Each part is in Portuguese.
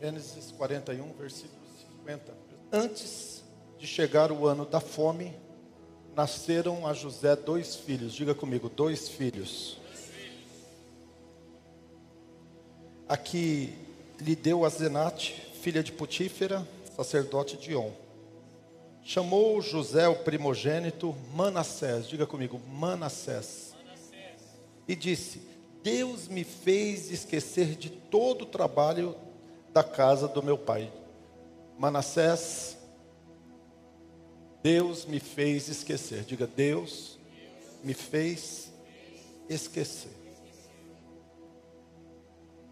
Gênesis 41, versículo 50. Antes de chegar o ano da fome, nasceram a José dois filhos. Diga comigo, dois filhos. Aqui lhe deu a Zenate, filha de Potífera, sacerdote de On. Chamou José, o primogênito, Manassés. Diga comigo, Manassés. E disse: Deus me fez esquecer de todo o trabalho da casa do meu pai. Manassés, Deus me fez esquecer. Diga, Deus me fez esquecer.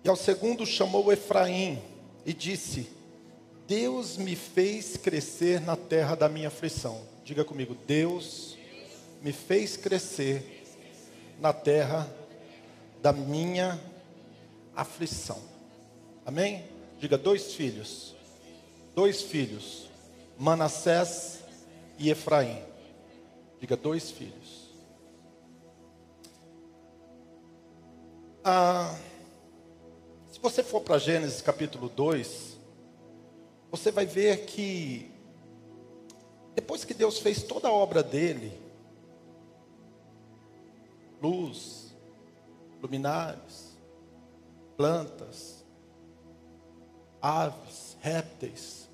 E ao segundo chamou Efraim e disse: Deus me fez crescer na terra da minha aflição. Diga comigo, Deus me fez crescer na terra da minha aflição. Amém? Diga dois filhos. Dois filhos. Manassés e Efraim. Diga dois filhos. Ah, se você for para Gênesis capítulo 2, você vai ver que depois que Deus fez toda a obra dele, luz, luminares, plantas, aves, répteis.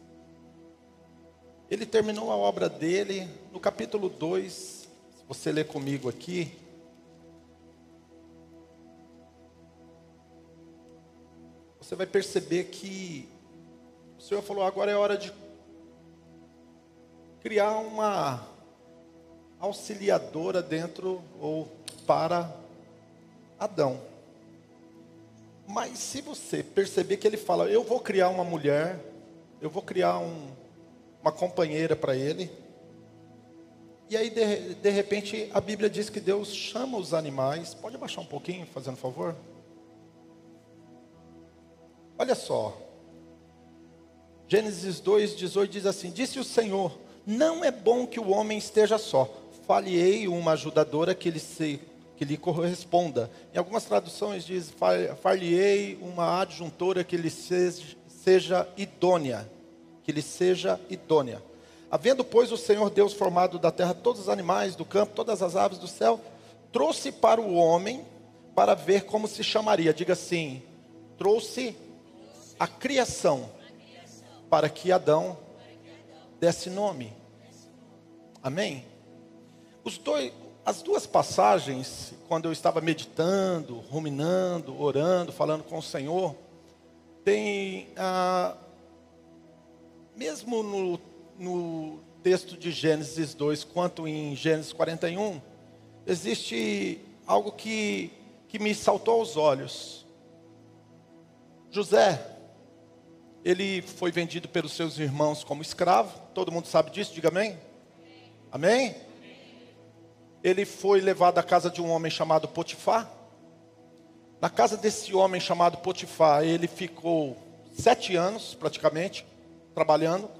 Ele terminou a obra dele no capítulo 2, se você ler comigo aqui. Você vai perceber que o Senhor falou: agora é hora de criar uma auxiliadora dentro ou para Adão. Mas se você perceber que ele fala, eu vou criar uma mulher, eu vou criar um, uma companheira para ele. E aí, de, de repente, a Bíblia diz que Deus chama os animais. Pode abaixar um pouquinho, fazendo favor? Olha só. Gênesis 2, 18 diz assim: Disse o Senhor: Não é bom que o homem esteja só. Falhei uma ajudadora que ele se que lhe corresponda. Em algumas traduções diz, far-lhe-ei uma adjuntora que lhe seja, seja idônea, que lhe seja idônea. Havendo, pois, o Senhor Deus formado da terra todos os animais do campo, todas as aves do céu, trouxe para o homem para ver como se chamaria. Diga assim: trouxe a criação para que Adão desse nome. Amém? Os dois, as duas passagens, quando eu estava meditando, ruminando, orando, falando com o Senhor, tem, ah, mesmo no, no texto de Gênesis 2, quanto em Gênesis 41, existe algo que, que me saltou aos olhos. José, ele foi vendido pelos seus irmãos como escravo, todo mundo sabe disso, diga amém? Amém? Ele foi levado à casa de um homem chamado Potifar. Na casa desse homem chamado Potifar, ele ficou sete anos, praticamente, trabalhando.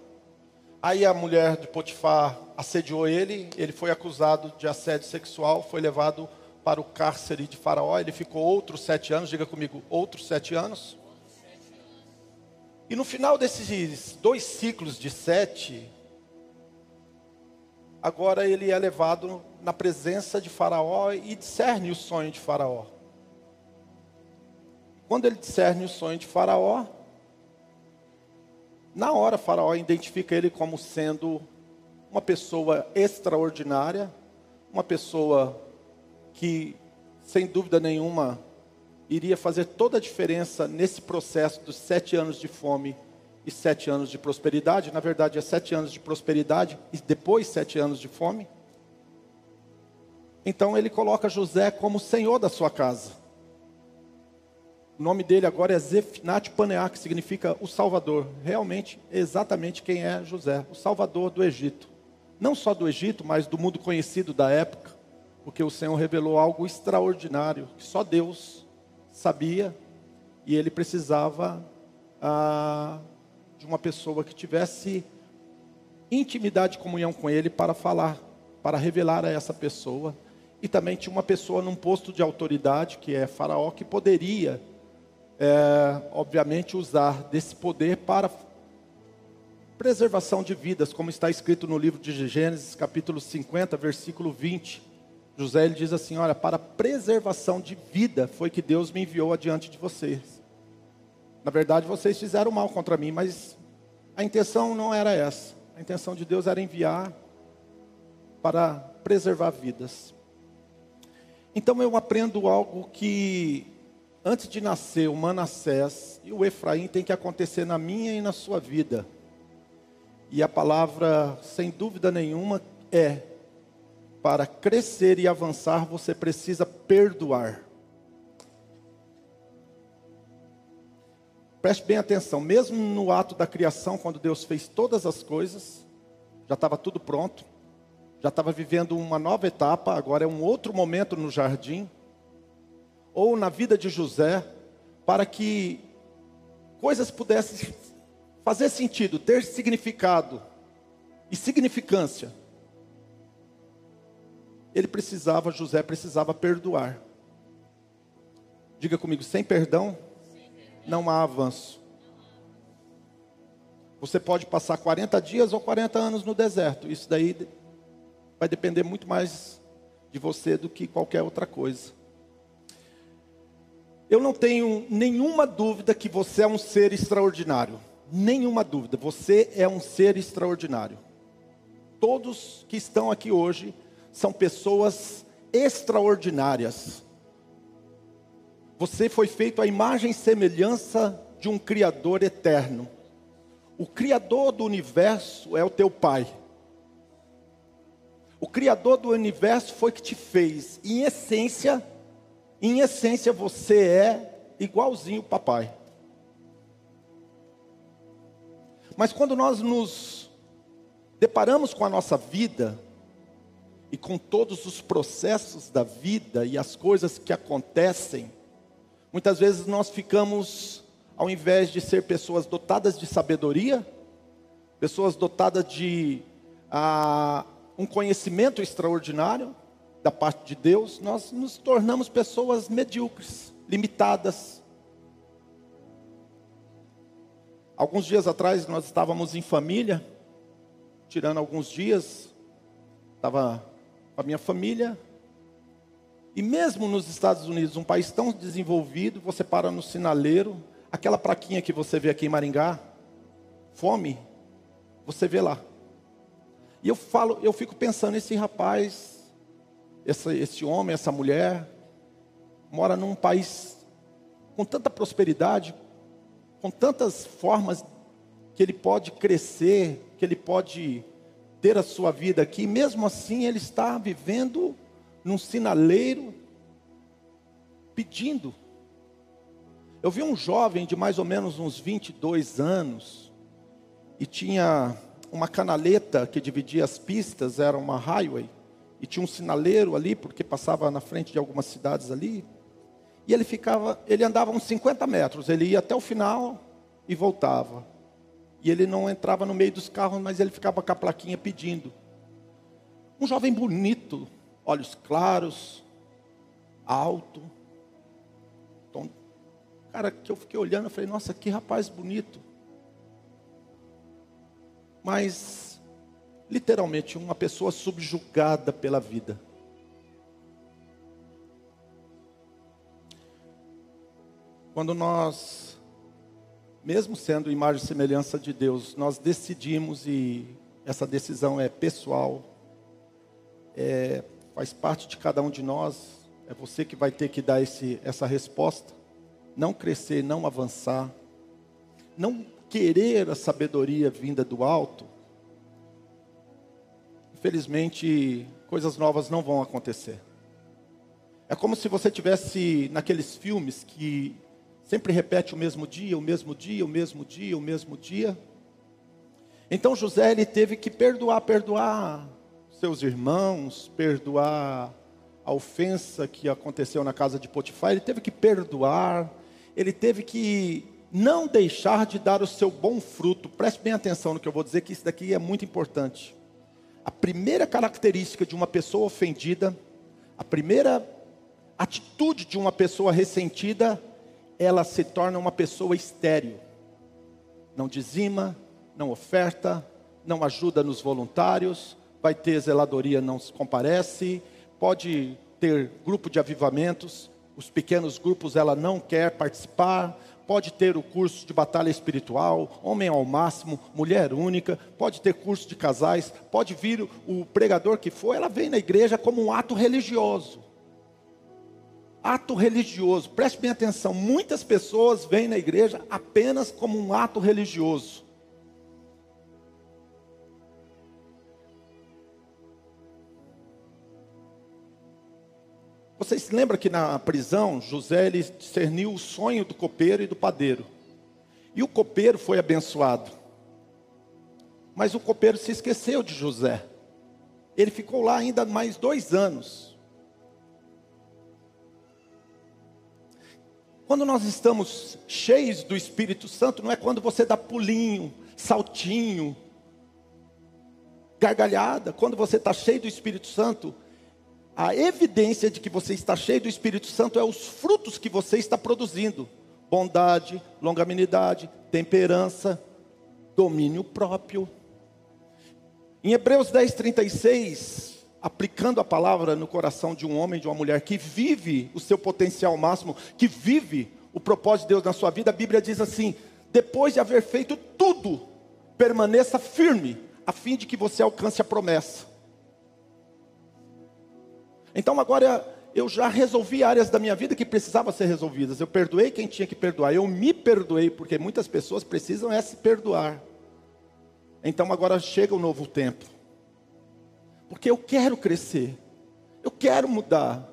Aí a mulher de Potifar assediou ele, ele foi acusado de assédio sexual, foi levado para o cárcere de Faraó. Ele ficou outros sete anos, diga comigo, outros sete anos. E no final desses dois ciclos de sete, agora ele é levado na presença de Faraó e discerne o sonho de Faraó. Quando ele discerne o sonho de Faraó, na hora Faraó identifica ele como sendo uma pessoa extraordinária, uma pessoa que, sem dúvida nenhuma, iria fazer toda a diferença nesse processo dos sete anos de fome e sete anos de prosperidade. Na verdade, é sete anos de prosperidade e depois sete anos de fome. Então ele coloca José como senhor da sua casa. O nome dele agora é Zefinat Paneah, que significa o Salvador. Realmente, exatamente quem é José, o Salvador do Egito. Não só do Egito, mas do mundo conhecido da época, porque o Senhor revelou algo extraordinário que só Deus sabia e ele precisava ah, de uma pessoa que tivesse intimidade e comunhão com ele para falar, para revelar a essa pessoa e também tinha uma pessoa num posto de autoridade, que é Faraó, que poderia é, obviamente, usar desse poder para preservação de vidas, como está escrito no livro de Gênesis, capítulo 50, versículo 20. José ele diz assim: Olha, para preservação de vida foi que Deus me enviou adiante de vocês. Na verdade, vocês fizeram mal contra mim, mas a intenção não era essa. A intenção de Deus era enviar para preservar vidas. Então eu aprendo algo que antes de nascer o Manassés e o Efraim tem que acontecer na minha e na sua vida. E a palavra, sem dúvida nenhuma, é: para crescer e avançar, você precisa perdoar. Preste bem atenção, mesmo no ato da criação, quando Deus fez todas as coisas, já estava tudo pronto, já estava vivendo uma nova etapa, agora é um outro momento no jardim, ou na vida de José, para que coisas pudessem fazer sentido, ter significado e significância. Ele precisava, José precisava perdoar. Diga comigo, sem perdão, não há avanço. Você pode passar 40 dias ou 40 anos no deserto. Isso daí vai depender muito mais de você do que qualquer outra coisa. Eu não tenho nenhuma dúvida que você é um ser extraordinário. Nenhuma dúvida, você é um ser extraordinário. Todos que estão aqui hoje são pessoas extraordinárias. Você foi feito à imagem e semelhança de um Criador eterno. O Criador do universo é o teu Pai. O Criador do universo foi que te fez. Em essência, em essência você é igualzinho o papai. Mas quando nós nos deparamos com a nossa vida e com todos os processos da vida e as coisas que acontecem, muitas vezes nós ficamos, ao invés de ser pessoas dotadas de sabedoria, pessoas dotadas de ah, um conhecimento extraordinário da parte de Deus, nós nos tornamos pessoas medíocres, limitadas. Alguns dias atrás nós estávamos em família, tirando alguns dias, estava com a minha família, e mesmo nos Estados Unidos, um país tão desenvolvido, você para no sinaleiro, aquela plaquinha que você vê aqui em Maringá, fome, você vê lá. E eu falo, eu fico pensando, esse rapaz, esse, esse homem, essa mulher, mora num país com tanta prosperidade, com tantas formas que ele pode crescer, que ele pode ter a sua vida aqui, mesmo assim ele está vivendo num sinaleiro, pedindo. Eu vi um jovem de mais ou menos uns 22 anos, e tinha uma canaleta que dividia as pistas, era uma highway, e tinha um sinaleiro ali, porque passava na frente de algumas cidades ali. E ele ficava, ele andava uns 50 metros, ele ia até o final e voltava. E ele não entrava no meio dos carros, mas ele ficava com a plaquinha pedindo. Um jovem bonito, olhos claros, alto. Então, cara, que eu fiquei olhando, eu falei, nossa, que rapaz bonito mas literalmente uma pessoa subjugada pela vida. Quando nós, mesmo sendo imagem e semelhança de Deus, nós decidimos e essa decisão é pessoal, é, faz parte de cada um de nós, é você que vai ter que dar esse, essa resposta. Não crescer, não avançar, não querer a sabedoria vinda do alto, infelizmente, coisas novas não vão acontecer. É como se você tivesse naqueles filmes que sempre repete o mesmo dia, o mesmo dia, o mesmo dia, o mesmo dia. Então José ele teve que perdoar, perdoar seus irmãos, perdoar a ofensa que aconteceu na casa de Potifar, ele teve que perdoar, ele teve que não deixar de dar o seu bom fruto. Preste bem atenção no que eu vou dizer, que isso daqui é muito importante. A primeira característica de uma pessoa ofendida, a primeira atitude de uma pessoa ressentida ela se torna uma pessoa estéril. Não dizima, não oferta, não ajuda nos voluntários, vai ter zeladoria, não se comparece, pode ter grupo de avivamentos, os pequenos grupos ela não quer participar, pode ter o curso de batalha espiritual, homem ao máximo, mulher única, pode ter curso de casais, pode vir o pregador que for, ela vem na igreja como um ato religioso. Ato religioso, preste bem atenção, muitas pessoas vêm na igreja apenas como um ato religioso. Vocês se lembram que na prisão, José ele discerniu o sonho do copeiro e do padeiro. E o copeiro foi abençoado. Mas o copeiro se esqueceu de José. Ele ficou lá ainda mais dois anos. Quando nós estamos cheios do Espírito Santo, não é quando você dá pulinho, saltinho, gargalhada. Quando você está cheio do Espírito Santo, a evidência de que você está cheio do Espírito Santo é os frutos que você está produzindo: bondade, longanimidade, temperança, domínio próprio. Em Hebreus 10, 36, aplicando a palavra no coração de um homem, de uma mulher que vive o seu potencial máximo, que vive o propósito de Deus na sua vida, a Bíblia diz assim: depois de haver feito tudo, permaneça firme, a fim de que você alcance a promessa. Então agora eu já resolvi áreas da minha vida que precisavam ser resolvidas. Eu perdoei quem tinha que perdoar. Eu me perdoei, porque muitas pessoas precisam é se perdoar. Então agora chega o um novo tempo. Porque eu quero crescer. Eu quero mudar.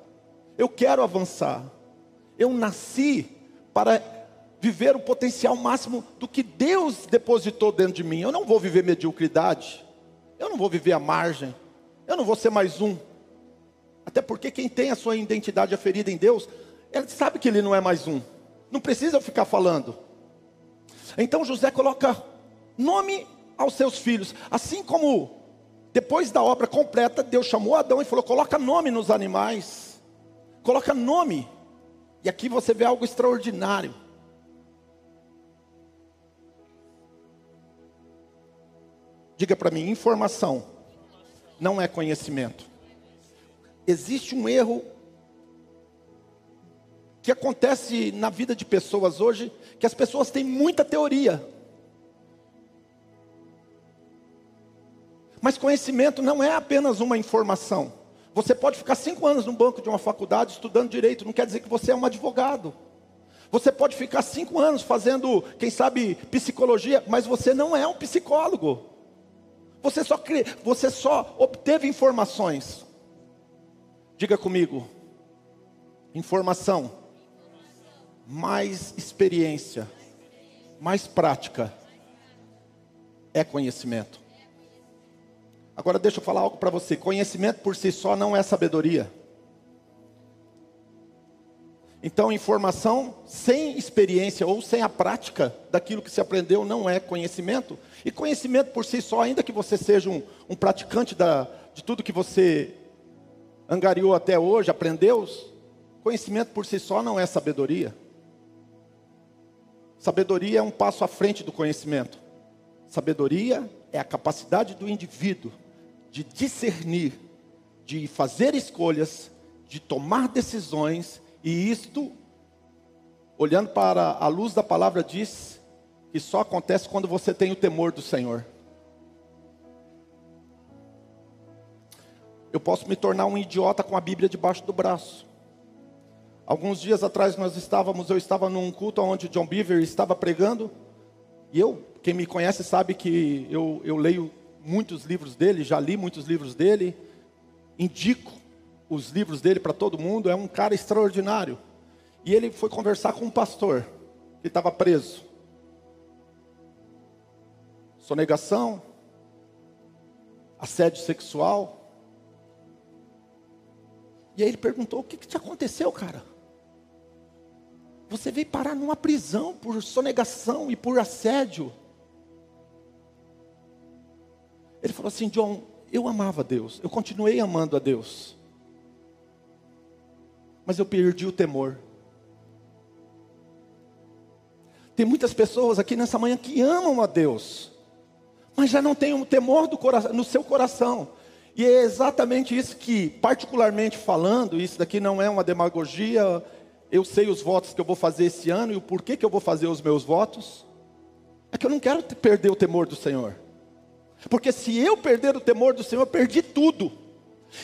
Eu quero avançar. Eu nasci para viver o potencial máximo do que Deus depositou dentro de mim. Eu não vou viver mediocridade. Eu não vou viver à margem. Eu não vou ser mais um. Até porque quem tem a sua identidade aferida em Deus, ele sabe que ele não é mais um. Não precisa ficar falando. Então José coloca nome aos seus filhos, assim como depois da obra completa, Deus chamou Adão e falou: coloca nome nos animais, coloca nome. E aqui você vê algo extraordinário. Diga para mim: informação não é conhecimento existe um erro que acontece na vida de pessoas hoje, que as pessoas têm muita teoria. Mas conhecimento não é apenas uma informação. Você pode ficar cinco anos no banco de uma faculdade estudando direito, não quer dizer que você é um advogado. Você pode ficar cinco anos fazendo, quem sabe, psicologia, mas você não é um psicólogo. Você só, você só obteve informações. Diga comigo. Informação. Mais experiência. Mais prática. É conhecimento. Agora deixa eu falar algo para você. Conhecimento por si só não é sabedoria. Então, informação sem experiência ou sem a prática daquilo que se aprendeu não é conhecimento. E conhecimento por si só, ainda que você seja um, um praticante da, de tudo que você angariou até hoje, aprendeu, conhecimento por si só não é sabedoria. Sabedoria é um passo à frente do conhecimento. Sabedoria é a capacidade do indivíduo de discernir, de fazer escolhas, de tomar decisões, e isto, olhando para a luz da palavra, diz que só acontece quando você tem o temor do Senhor. Eu posso me tornar um idiota com a Bíblia debaixo do braço. Alguns dias atrás nós estávamos, eu estava num culto onde John Beaver estava pregando, e eu, quem me conhece sabe que eu, eu leio muitos livros dele, já li muitos livros dele, indico os livros dele para todo mundo, é um cara extraordinário. E ele foi conversar com um pastor que estava preso. Sonegação, assédio sexual, e aí ele perguntou: O que, que te aconteceu, cara? Você veio parar numa prisão por sonegação e por assédio. Ele falou assim: John, eu amava Deus, eu continuei amando a Deus, mas eu perdi o temor. Tem muitas pessoas aqui nessa manhã que amam a Deus, mas já não tem um temor coração, no seu coração. E é exatamente isso que, particularmente falando, isso daqui não é uma demagogia, eu sei os votos que eu vou fazer esse ano e o porquê que eu vou fazer os meus votos. É que eu não quero perder o temor do Senhor. Porque se eu perder o temor do Senhor, eu perdi tudo.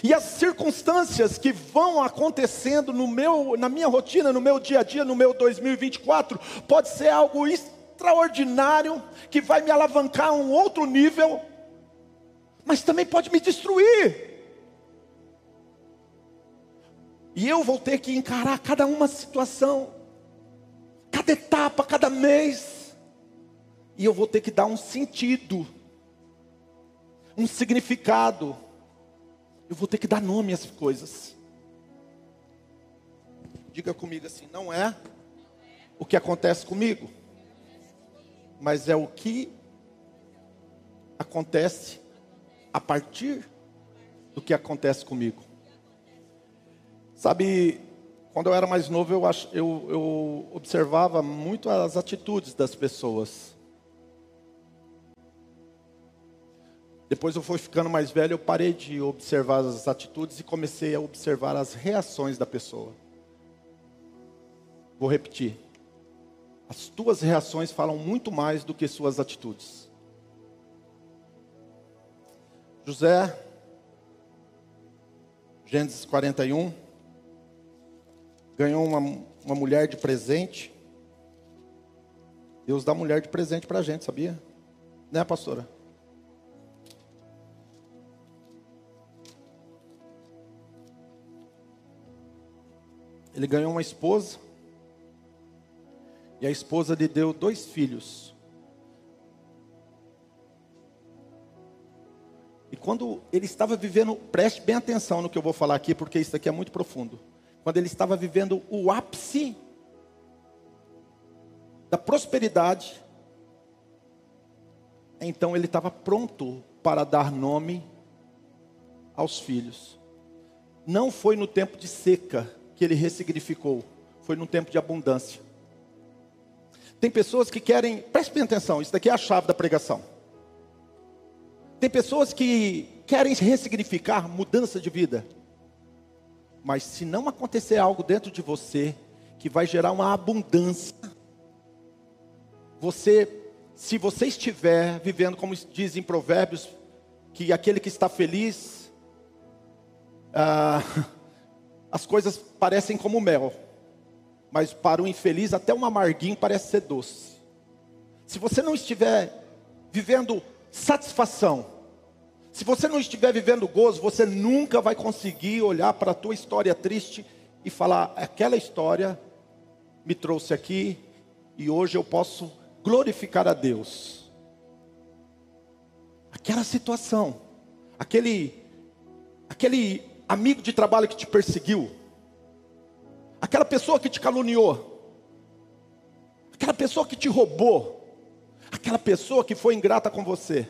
E as circunstâncias que vão acontecendo no meu, na minha rotina, no meu dia a dia, no meu 2024, pode ser algo extraordinário que vai me alavancar a um outro nível, mas também pode me destruir. E eu vou ter que encarar cada uma situação, cada etapa, cada mês, e eu vou ter que dar um sentido, um significado eu vou ter que dar nome às coisas. Diga comigo assim: não é o que acontece comigo, mas é o que acontece a partir do que acontece comigo. Sabe, quando eu era mais novo, eu, eu, eu observava muito as atitudes das pessoas. Depois eu fui ficando mais velho, eu parei de observar as atitudes e comecei a observar as reações da pessoa. Vou repetir. As tuas reações falam muito mais do que suas atitudes. José, Gênesis 41, ganhou uma, uma mulher de presente. Deus dá mulher de presente para a gente, sabia? Né, pastora? Ele ganhou uma esposa. E a esposa lhe deu dois filhos. E quando ele estava vivendo, preste bem atenção no que eu vou falar aqui, porque isso aqui é muito profundo. Quando ele estava vivendo o ápice da prosperidade, então ele estava pronto para dar nome aos filhos. Não foi no tempo de seca, que ele ressignificou. Foi num tempo de abundância. Tem pessoas que querem, preste bem atenção, isso daqui é a chave da pregação. Tem pessoas que querem ressignificar mudança de vida. Mas se não acontecer algo dentro de você que vai gerar uma abundância, você, se você estiver vivendo como diz em Provérbios, que aquele que está feliz, ah, as coisas parecem como mel, mas para o infeliz até um amarguinho parece ser doce. Se você não estiver vivendo satisfação, se você não estiver vivendo gozo, você nunca vai conseguir olhar para a tua história triste e falar: aquela história me trouxe aqui e hoje eu posso glorificar a Deus. Aquela situação, aquele, aquele amigo de trabalho que te perseguiu, aquela pessoa que te caluniou, aquela pessoa que te roubou, aquela pessoa que foi ingrata com você.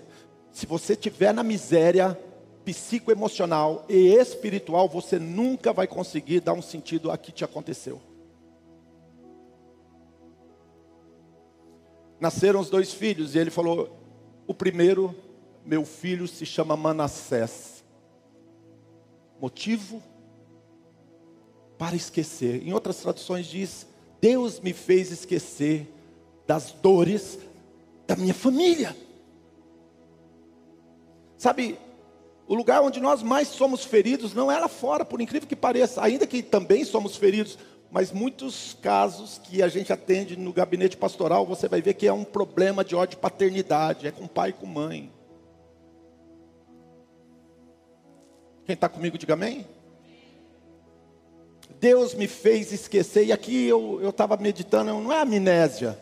Se você estiver na miséria psicoemocional e espiritual, você nunca vai conseguir dar um sentido a que te aconteceu. Nasceram os dois filhos e ele falou: o primeiro, meu filho se chama Manassés motivo para esquecer. Em outras traduções diz: Deus me fez esquecer das dores da minha família. Sabe, o lugar onde nós mais somos feridos não é lá fora, por incrível que pareça, ainda que também somos feridos, mas muitos casos que a gente atende no gabinete pastoral, você vai ver que é um problema de ódio de paternidade, é com pai e com mãe. Quem está comigo, diga amém. Deus me fez esquecer, e aqui eu estava meditando, não é amnésia.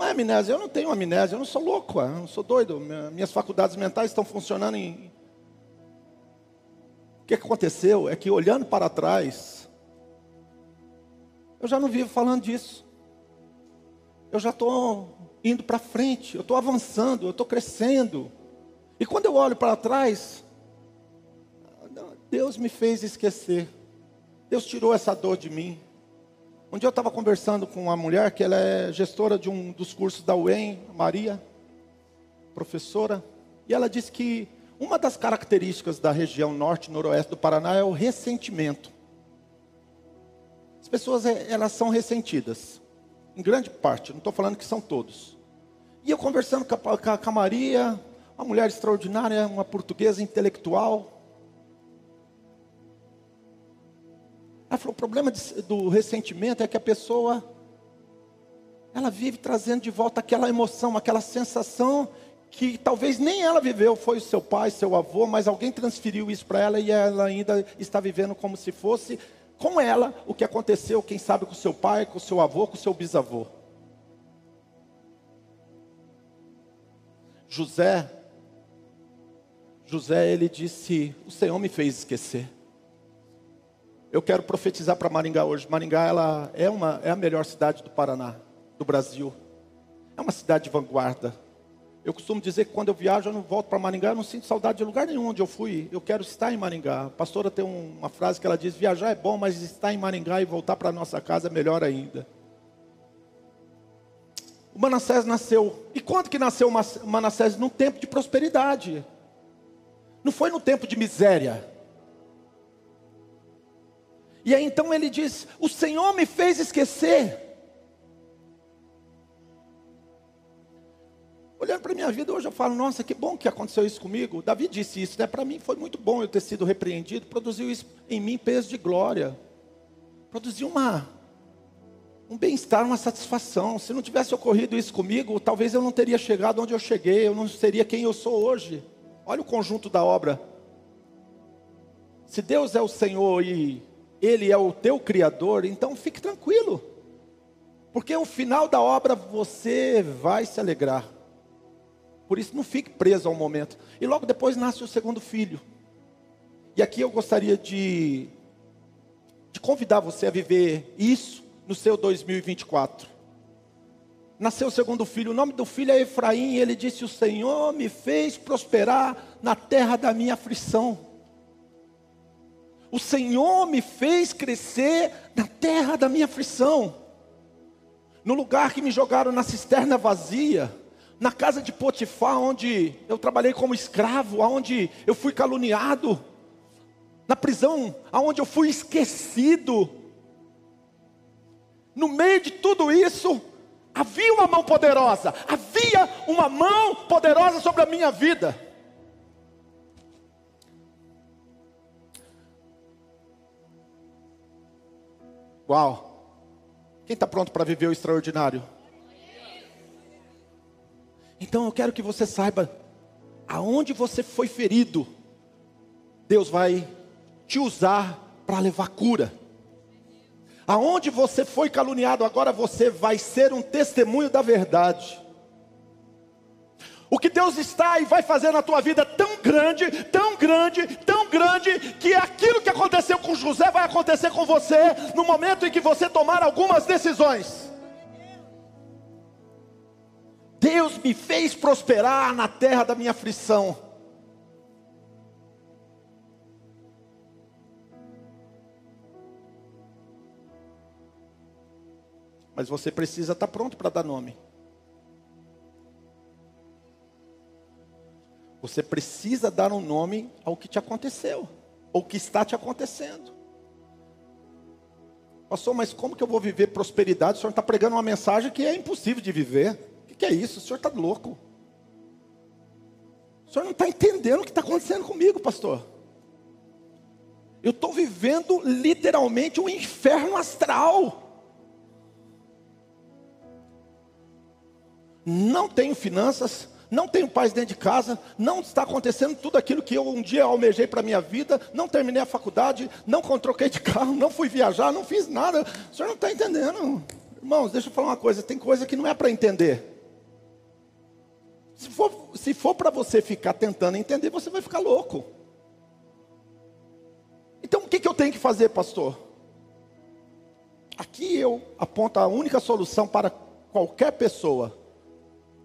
É amnésia, eu não tenho amnésia, eu não sou louco, eu não sou doido, minhas faculdades mentais estão funcionando em. O que aconteceu é que olhando para trás, eu já não vivo falando disso. Eu já estou indo para frente, eu estou avançando, eu estou crescendo. E quando eu olho para trás, Deus me fez esquecer. Deus tirou essa dor de mim. Um dia eu estava conversando com uma mulher que ela é gestora de um dos cursos da UEM, Maria, professora, e ela disse que uma das características da região norte e noroeste do Paraná é o ressentimento. As pessoas é, elas são ressentidas, em grande parte, não estou falando que são todos. E eu conversando com a, com a Maria, uma mulher extraordinária, uma portuguesa intelectual. Ela falou: o problema de, do ressentimento é que a pessoa, ela vive trazendo de volta aquela emoção, aquela sensação que talvez nem ela viveu, foi o seu pai, seu avô, mas alguém transferiu isso para ela e ela ainda está vivendo como se fosse com ela o que aconteceu, quem sabe, com seu pai, com seu avô, com seu bisavô. José, José, ele disse: O Senhor me fez esquecer. Eu quero profetizar para Maringá hoje. Maringá, ela é, uma, é a melhor cidade do Paraná, do Brasil. É uma cidade de vanguarda. Eu costumo dizer que quando eu viajo, eu não volto para Maringá, eu não sinto saudade de lugar nenhum onde eu fui. Eu quero estar em Maringá. A pastora tem uma frase que ela diz: viajar é bom, mas estar em Maringá e voltar para nossa casa é melhor ainda. O Manassés nasceu. E quando que nasceu o Manassés? Num tempo de prosperidade. Não foi no tempo de miséria. E aí então ele diz: O Senhor me fez esquecer Olhando para a minha vida hoje, eu falo, nossa, que bom que aconteceu isso comigo. Davi disse isso, né? Para mim foi muito bom eu ter sido repreendido, produziu isso em mim peso de glória. Produziu uma um bem-estar, uma satisfação. Se não tivesse ocorrido isso comigo, talvez eu não teria chegado onde eu cheguei, eu não seria quem eu sou hoje. Olha o conjunto da obra. Se Deus é o Senhor e Ele é o teu Criador, então fique tranquilo. Porque o final da obra você vai se alegrar. Por isso, não fique preso ao momento. E logo depois nasce o segundo filho. E aqui eu gostaria de, de convidar você a viver isso no seu 2024. Nasceu o segundo filho, o nome do filho é Efraim, e ele disse: O Senhor me fez prosperar na terra da minha aflição. O Senhor me fez crescer na terra da minha aflição. No lugar que me jogaram na cisterna vazia, na casa de Potifar, onde eu trabalhei como escravo, onde eu fui caluniado, na prisão, aonde eu fui esquecido. No meio de tudo isso, havia uma mão poderosa, havia uma mão poderosa sobre a minha vida. Uau! Quem está pronto para viver o extraordinário? Então eu quero que você saiba, aonde você foi ferido, Deus vai te usar para levar cura. Aonde você foi caluniado, agora você vai ser um testemunho da verdade. O que Deus está e vai fazer na tua vida tão grande, tão grande, tão grande, que aquilo que aconteceu com José vai acontecer com você no momento em que você tomar algumas decisões. Deus me fez prosperar na terra da minha aflição. Mas você precisa estar pronto para dar nome. Você precisa dar um nome ao que te aconteceu, ou que está te acontecendo. Pastor, mas como que eu vou viver prosperidade? O senhor está pregando uma mensagem que é impossível de viver que, que é isso? O senhor está louco. O senhor não está entendendo o que está acontecendo comigo, pastor. Eu estou vivendo literalmente um inferno astral. Não tenho finanças, não tenho paz dentro de casa, não está acontecendo tudo aquilo que eu um dia almejei para a minha vida, não terminei a faculdade, não troquei de carro, não fui viajar, não fiz nada. O senhor não está entendendo. Irmãos, deixa eu falar uma coisa: tem coisa que não é para entender. Se for, se for para você ficar tentando entender, você vai ficar louco. Então o que, que eu tenho que fazer, pastor? Aqui eu aponto a única solução para qualquer pessoa,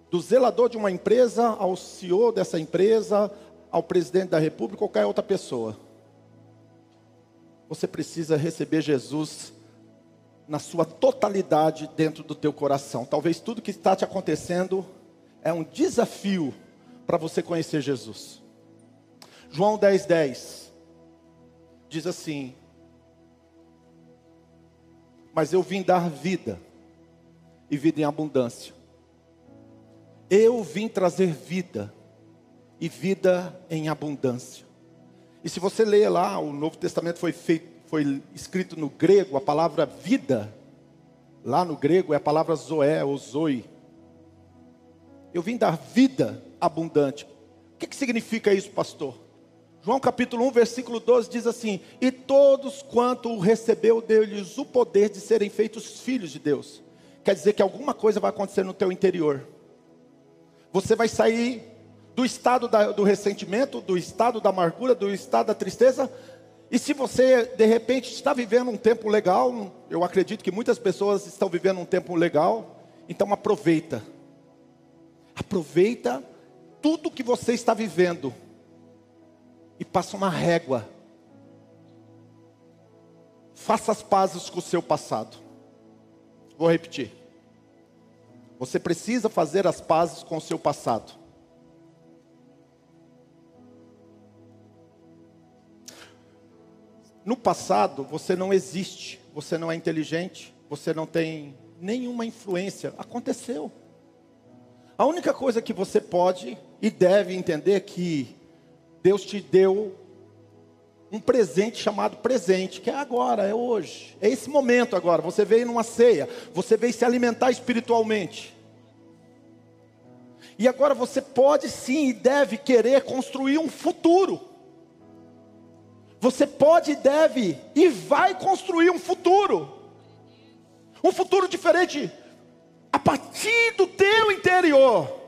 do zelador de uma empresa ao CEO dessa empresa, ao presidente da república, qualquer outra pessoa. Você precisa receber Jesus na sua totalidade dentro do teu coração. Talvez tudo que está te acontecendo é um desafio para você conhecer Jesus. João 10, 10 diz assim: Mas eu vim dar vida, e vida em abundância. Eu vim trazer vida, e vida em abundância. E se você ler lá, o Novo Testamento foi feito, foi escrito no grego, a palavra vida, lá no grego é a palavra zoé ou zoe. Eu vim dar vida abundante. O que, que significa isso, pastor? João capítulo 1, versículo 12 diz assim: E todos quanto o recebeu, deu-lhes o poder de serem feitos filhos de Deus. Quer dizer que alguma coisa vai acontecer no teu interior. Você vai sair do estado da, do ressentimento, do estado da amargura, do estado da tristeza. E se você de repente está vivendo um tempo legal, eu acredito que muitas pessoas estão vivendo um tempo legal, então aproveita. Aproveita tudo que você está vivendo e passa uma régua. Faça as pazes com o seu passado. Vou repetir. Você precisa fazer as pazes com o seu passado. No passado, você não existe, você não é inteligente, você não tem nenhuma influência. Aconteceu. A única coisa que você pode e deve entender é que Deus te deu um presente chamado presente, que é agora, é hoje, é esse momento agora. Você veio numa ceia, você veio se alimentar espiritualmente. E agora você pode sim e deve querer construir um futuro. Você pode, deve e vai construir um futuro. Um futuro diferente a partir do teu interior.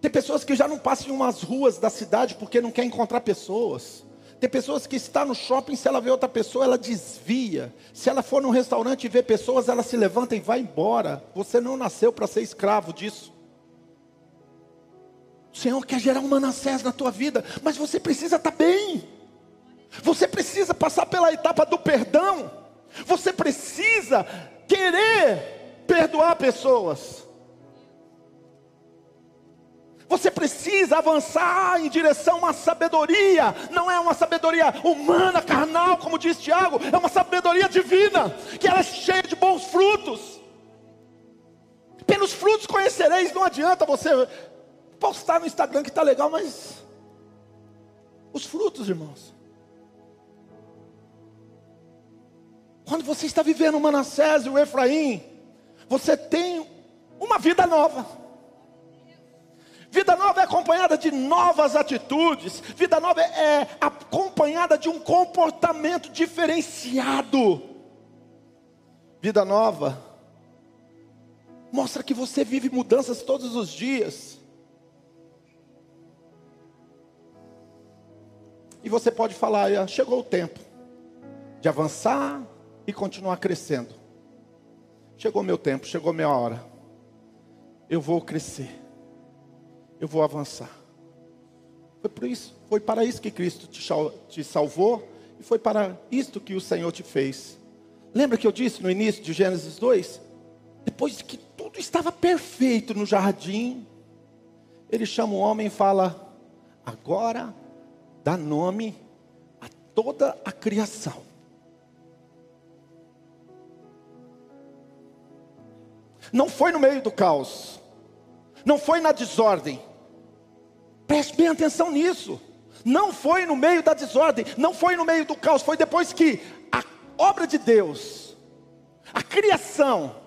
Tem pessoas que já não passam em umas ruas da cidade porque não quer encontrar pessoas. Tem pessoas que está no shopping, se ela vê outra pessoa, ela desvia. Se ela for num restaurante e vê pessoas, ela se levanta e vai embora. Você não nasceu para ser escravo disso. O Senhor quer gerar um Manassés na tua vida, mas você precisa estar tá bem. Você precisa passar pela etapa do perdão. Você precisa querer perdoar pessoas. Você precisa avançar em direção a uma sabedoria, não é uma sabedoria humana, carnal, como diz Tiago, é uma sabedoria divina, que ela é cheia de bons frutos. Pelos frutos conhecereis, não adianta você postar no Instagram que está legal, mas os frutos, irmãos. Quando você está vivendo o Manassés e o Efraim, você tem uma vida nova. Vida nova é acompanhada de novas atitudes. Vida nova é acompanhada de um comportamento diferenciado. Vida nova mostra que você vive mudanças todos os dias. E você pode falar: ah, chegou o tempo de avançar e continuar crescendo. Chegou meu tempo, chegou minha hora. Eu vou crescer. Eu vou avançar. Foi por isso, foi para isso que Cristo te salvou e foi para isto que o Senhor te fez. Lembra que eu disse no início de Gênesis 2? Depois que tudo estava perfeito no jardim, ele chama o homem e fala: Agora dá nome a toda a criação. Não foi no meio do caos, não foi na desordem. Preste bem atenção nisso. Não foi no meio da desordem, não foi no meio do caos, foi depois que a obra de Deus, a criação,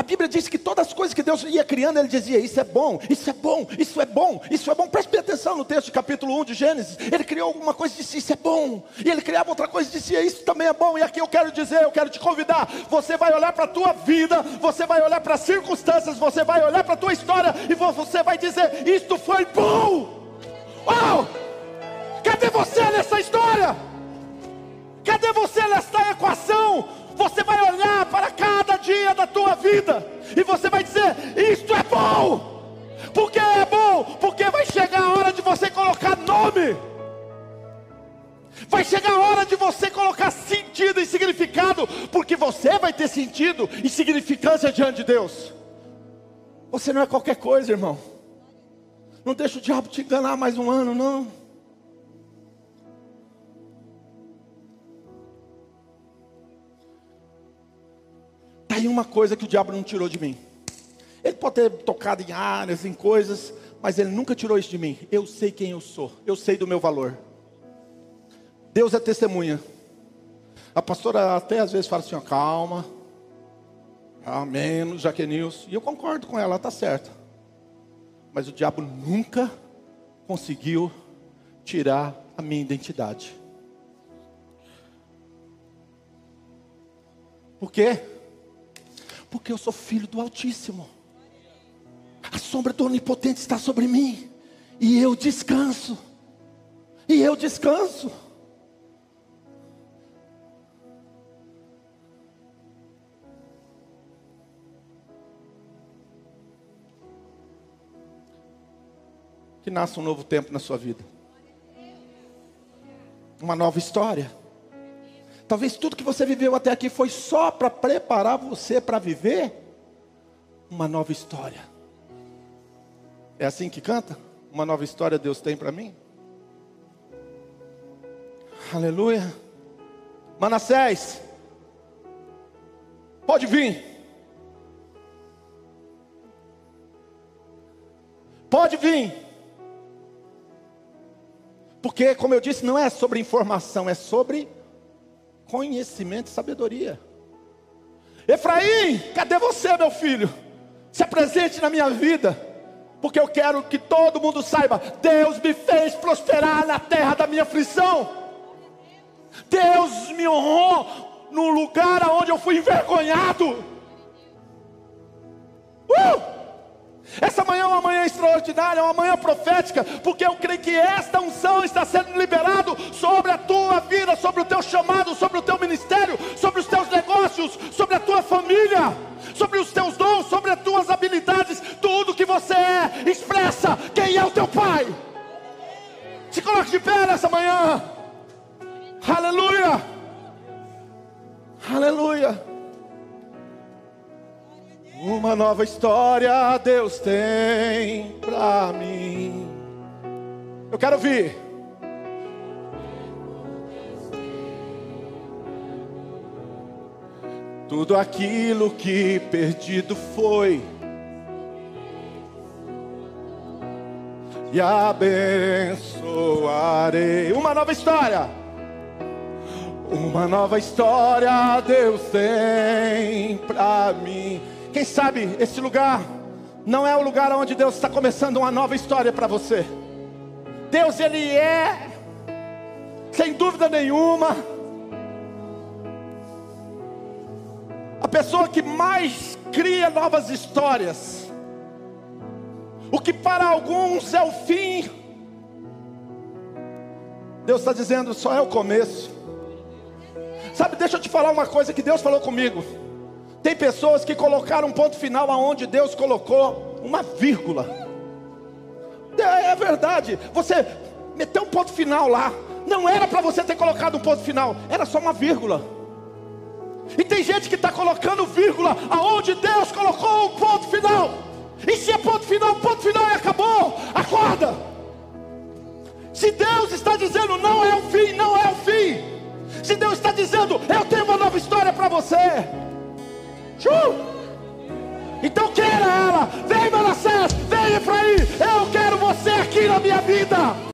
A Bíblia diz que todas as coisas que Deus ia criando, Ele dizia: Isso é bom, isso é bom, isso é bom, isso é bom. Preste atenção no texto, capítulo 1 de Gênesis. Ele criou alguma coisa e disse: Isso é bom. E ele criava outra coisa e dizia: Isso também é bom. E aqui eu quero dizer, eu quero te convidar. Você vai olhar para a tua vida, você vai olhar para as circunstâncias, você vai olhar para a tua história e você vai dizer: Isto foi bom. Uau! Cadê você nessa história? Cadê você nesta equação? Você vai olhar para cada dia da tua vida e você vai dizer: Isto é bom. Por que é bom? Porque vai chegar a hora de você colocar nome. Vai chegar a hora de você colocar sentido e significado, porque você vai ter sentido e significância diante de Deus. Você não é qualquer coisa, irmão. Não deixa o diabo te enganar mais um ano, não. Está aí uma coisa que o diabo não tirou de mim. Ele pode ter tocado em áreas, em coisas, mas ele nunca tirou isso de mim. Eu sei quem eu sou, eu sei do meu valor. Deus é testemunha. A pastora até às vezes fala assim: ó, calma, amém, Jaquenilson. E eu concordo com ela, ela está certa. Mas o diabo nunca conseguiu tirar a minha identidade. Por quê? Porque eu sou filho do Altíssimo. A sombra do Onipotente está sobre mim. E eu descanso. E eu descanso. que nasça um novo tempo na sua vida. Uma nova história. Talvez tudo que você viveu até aqui foi só para preparar você para viver uma nova história. É assim que canta? Uma nova história Deus tem para mim? Aleluia. Manassés, pode vir. Pode vir. Porque, como eu disse, não é sobre informação, é sobre conhecimento e sabedoria. Efraim, cadê você, meu filho? Se apresente na minha vida, porque eu quero que todo mundo saiba: Deus me fez prosperar na terra da minha aflição. Deus me honrou no lugar onde eu fui envergonhado. Uh! Essa manhã é uma manhã extraordinária, é uma manhã profética, porque eu creio que esta unção está sendo liberado sobre a tua vida, sobre o teu chamado, sobre o teu ministério, sobre os teus negócios, sobre a tua família, sobre os teus dons, sobre as tuas habilidades, tudo que você é, expressa quem é o teu Pai. Se coloque de pé nessa manhã. Aleluia. Aleluia. Uma nova história Deus tem para mim. Eu quero ouvir. Tudo aquilo que perdido foi. E abençoarei. Uma nova história. Uma nova história Deus tem para mim. Quem sabe esse lugar não é o lugar onde Deus está começando uma nova história para você. Deus, Ele é, sem dúvida nenhuma, a pessoa que mais cria novas histórias. O que para alguns é o fim, Deus está dizendo só é o começo. Sabe, deixa eu te falar uma coisa que Deus falou comigo. Tem pessoas que colocaram um ponto final aonde Deus colocou uma vírgula. É, é verdade. Você meteu um ponto final lá. Não era para você ter colocado um ponto final, era só uma vírgula. E tem gente que está colocando vírgula aonde Deus colocou um ponto final. E se é ponto final, ponto final e acabou. Acorda. Se Deus está dizendo não é o fim, não é o fim. Se Deus está dizendo eu tenho uma nova história para você. Tchum! Então queira ela. Vem Manassés, vem Efraim. Eu quero você aqui na minha vida.